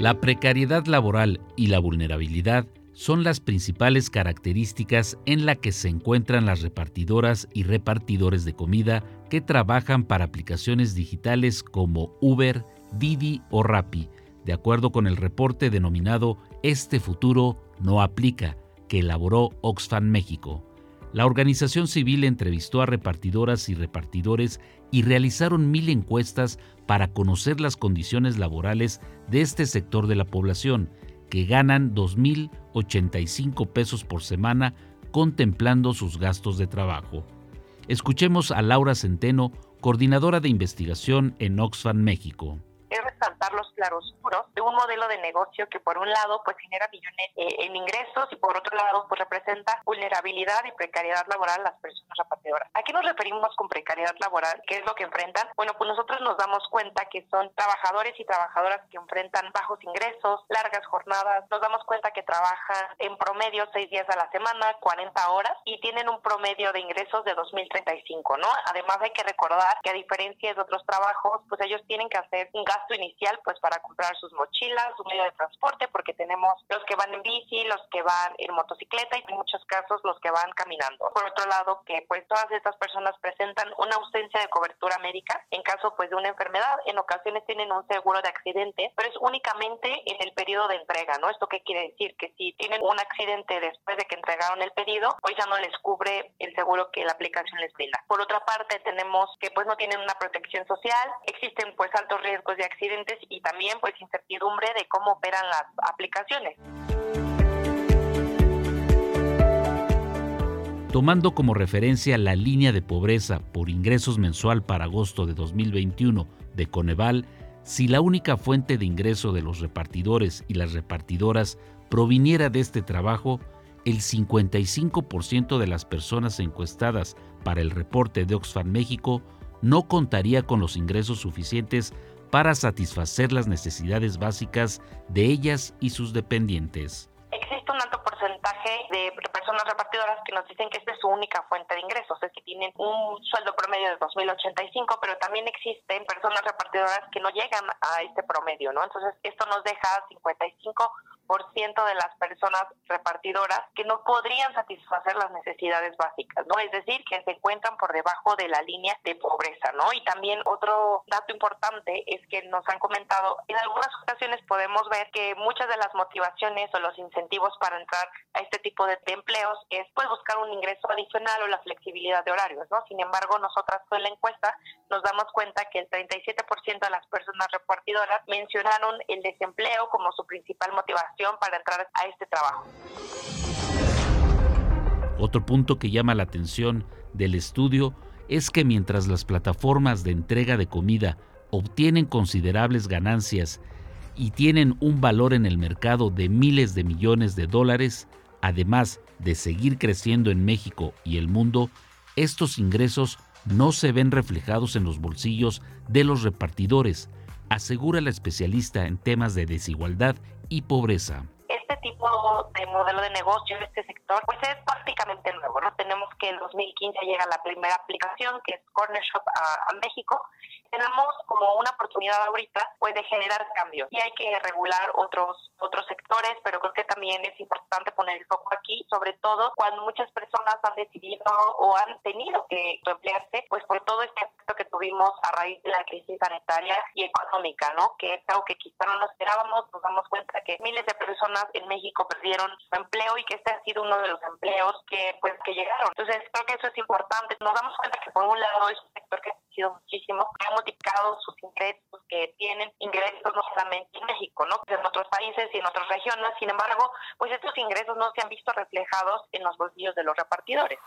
La precariedad laboral y la vulnerabilidad son las principales características en la que se encuentran las repartidoras y repartidores de comida que trabajan para aplicaciones digitales como Uber, Didi o Rappi, de acuerdo con el reporte denominado Este futuro no aplica, que elaboró Oxfam México. La organización civil entrevistó a repartidoras y repartidores y realizaron mil encuestas para conocer las condiciones laborales de este sector de la población, que ganan 2.085 pesos por semana contemplando sus gastos de trabajo. Escuchemos a Laura Centeno, coordinadora de investigación en Oxfam México resaltar los claroscuros de un modelo de negocio que por un lado pues genera millones eh, en ingresos y por otro lado pues representa vulnerabilidad y precariedad laboral a las personas repartidoras. ¿A qué nos referimos con precariedad laboral? ¿Qué es lo que enfrentan? Bueno, pues nosotros nos damos cuenta que son trabajadores y trabajadoras que enfrentan bajos ingresos, largas jornadas, nos damos cuenta que trabajan en promedio seis días a la semana, 40 horas y tienen un promedio de ingresos de 2.035, ¿no? Además hay que recordar que a diferencia de otros trabajos, pues ellos tienen que hacer un gasto inicial pues para comprar sus mochilas, su medio de transporte, porque tenemos los que van en bici, los que van en motocicleta y en muchos casos los que van caminando. Por otro lado, que pues todas estas personas presentan una ausencia de cobertura médica en caso pues de una enfermedad. En ocasiones tienen un seguro de accidente, pero es únicamente en el periodo de entrega, ¿no? ¿Esto qué quiere decir? Que si tienen un accidente después de que entregaron el pedido, pues ya no les cubre el seguro que la aplicación les brinda. Por otra parte, tenemos que pues no tienen una protección social, existen pues altos riesgos de accidente y también pues incertidumbre de cómo operan las aplicaciones. Tomando como referencia la línea de pobreza por ingresos mensual para agosto de 2021 de Coneval, si la única fuente de ingreso de los repartidores y las repartidoras proviniera de este trabajo, el 55% de las personas encuestadas para el reporte de Oxfam México no contaría con los ingresos suficientes para satisfacer las necesidades básicas de ellas y sus dependientes. Existe un alto porcentaje de personas repartidoras que nos dicen que esta es su única fuente de ingresos, es que tienen un sueldo promedio de 2.085, pero también existen personas repartidoras que no llegan a este promedio, ¿no? Entonces, esto nos deja 55 ciento de las personas repartidoras que no podrían satisfacer las necesidades básicas, ¿no? Es decir, que se encuentran por debajo de la línea de pobreza, ¿no? Y también otro dato importante es que nos han comentado, en algunas ocasiones podemos ver que muchas de las motivaciones o los incentivos para entrar a este tipo de, empleos es pues buscar un ingreso adicional o la flexibilidad de horarios, ¿no? Sin embargo, nosotras con la encuesta nos damos cuenta que el 37% de las personas repartidoras mencionaron el desempleo como su principal motivación para entrar a este trabajo. Otro punto que llama la atención del estudio es que mientras las plataformas de entrega de comida obtienen considerables ganancias y tienen un valor en el mercado de miles de millones de dólares, además de seguir creciendo en México y el mundo, estos ingresos no se ven reflejados en los bolsillos de los repartidores, asegura la especialista en temas de desigualdad y pobreza. Tipo de modelo de negocio este sector pues es prácticamente nuevo. ¿no? Tenemos que en 2015 llega la primera aplicación que es Corner Shop a, a México tenemos como una oportunidad ahorita pues de generar cambios y hay que regular otros otros sectores pero creo que también es importante poner el foco aquí sobre todo cuando muchas personas han decidido o han tenido que emplearse pues por todo este efecto que tuvimos a raíz de la crisis sanitaria y económica no que es algo que quizá no nos esperábamos nos damos cuenta que miles de personas en México perdieron su empleo y que este ha sido uno de los empleos que pues que llegaron entonces creo que eso es importante nos damos cuenta que por un lado es un sector que ha sido muchísimo multiplicado sus ingresos, que tienen ingresos no solamente en México, ¿no? en otros países y en otras regiones. Sin embargo, pues estos ingresos no se han visto reflejados en los bolsillos de los repartidores.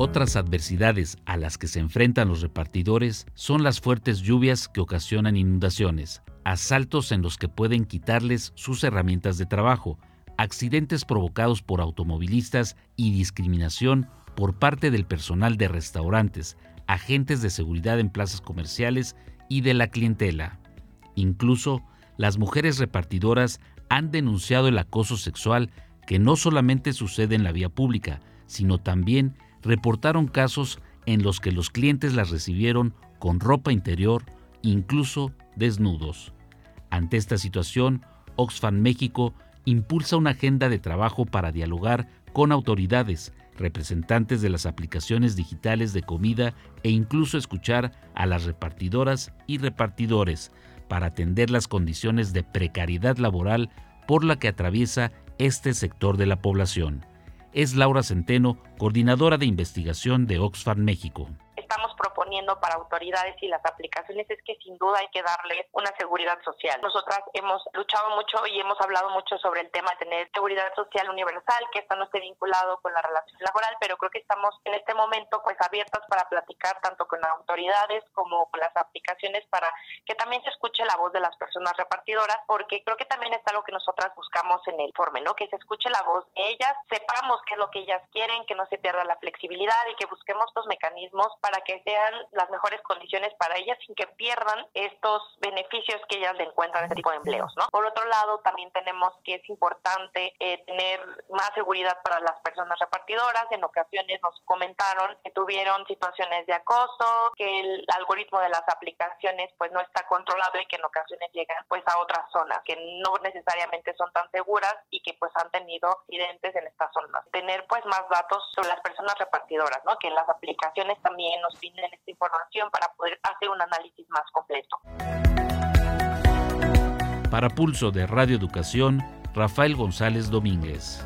Otras adversidades a las que se enfrentan los repartidores son las fuertes lluvias que ocasionan inundaciones, asaltos en los que pueden quitarles sus herramientas de trabajo, accidentes provocados por automovilistas y discriminación por parte del personal de restaurantes, agentes de seguridad en plazas comerciales y de la clientela. Incluso las mujeres repartidoras han denunciado el acoso sexual que no solamente sucede en la vía pública, sino también reportaron casos en los que los clientes las recibieron con ropa interior, incluso desnudos. Ante esta situación, Oxfam México impulsa una agenda de trabajo para dialogar con autoridades, representantes de las aplicaciones digitales de comida e incluso escuchar a las repartidoras y repartidores para atender las condiciones de precariedad laboral por la que atraviesa este sector de la población. Es Laura Centeno, coordinadora de investigación de Oxfam México para autoridades y las aplicaciones es que sin duda hay que darles una seguridad social. Nosotras hemos luchado mucho y hemos hablado mucho sobre el tema de tener seguridad social universal, que esto no esté vinculado con la relación laboral, pero creo que estamos en este momento pues abiertas para platicar tanto con autoridades como con las aplicaciones para que también se escuche la voz de las personas repartidoras, porque creo que también es algo que nosotras buscamos en el informe, ¿no? Que se escuche la voz de ellas, sepamos qué es lo que ellas quieren, que no se pierda la flexibilidad y que busquemos los mecanismos para que sean las mejores condiciones para ellas sin que pierdan estos beneficios que ellas le encuentran en este tipo de empleos, ¿no? Por otro lado, también tenemos que es importante eh, tener más seguridad para las personas repartidoras. En ocasiones nos comentaron que tuvieron situaciones de acoso, que el algoritmo de las aplicaciones pues no está controlado y que en ocasiones llegan pues a otras zonas que no necesariamente son tan seguras y que pues han tenido accidentes en estas zonas. Tener pues más datos sobre las personas repartidoras, ¿no? Que las aplicaciones también nos brinden esta información para poder hacer un análisis más completo. Para Pulso de Radio Educación, Rafael González Domínguez.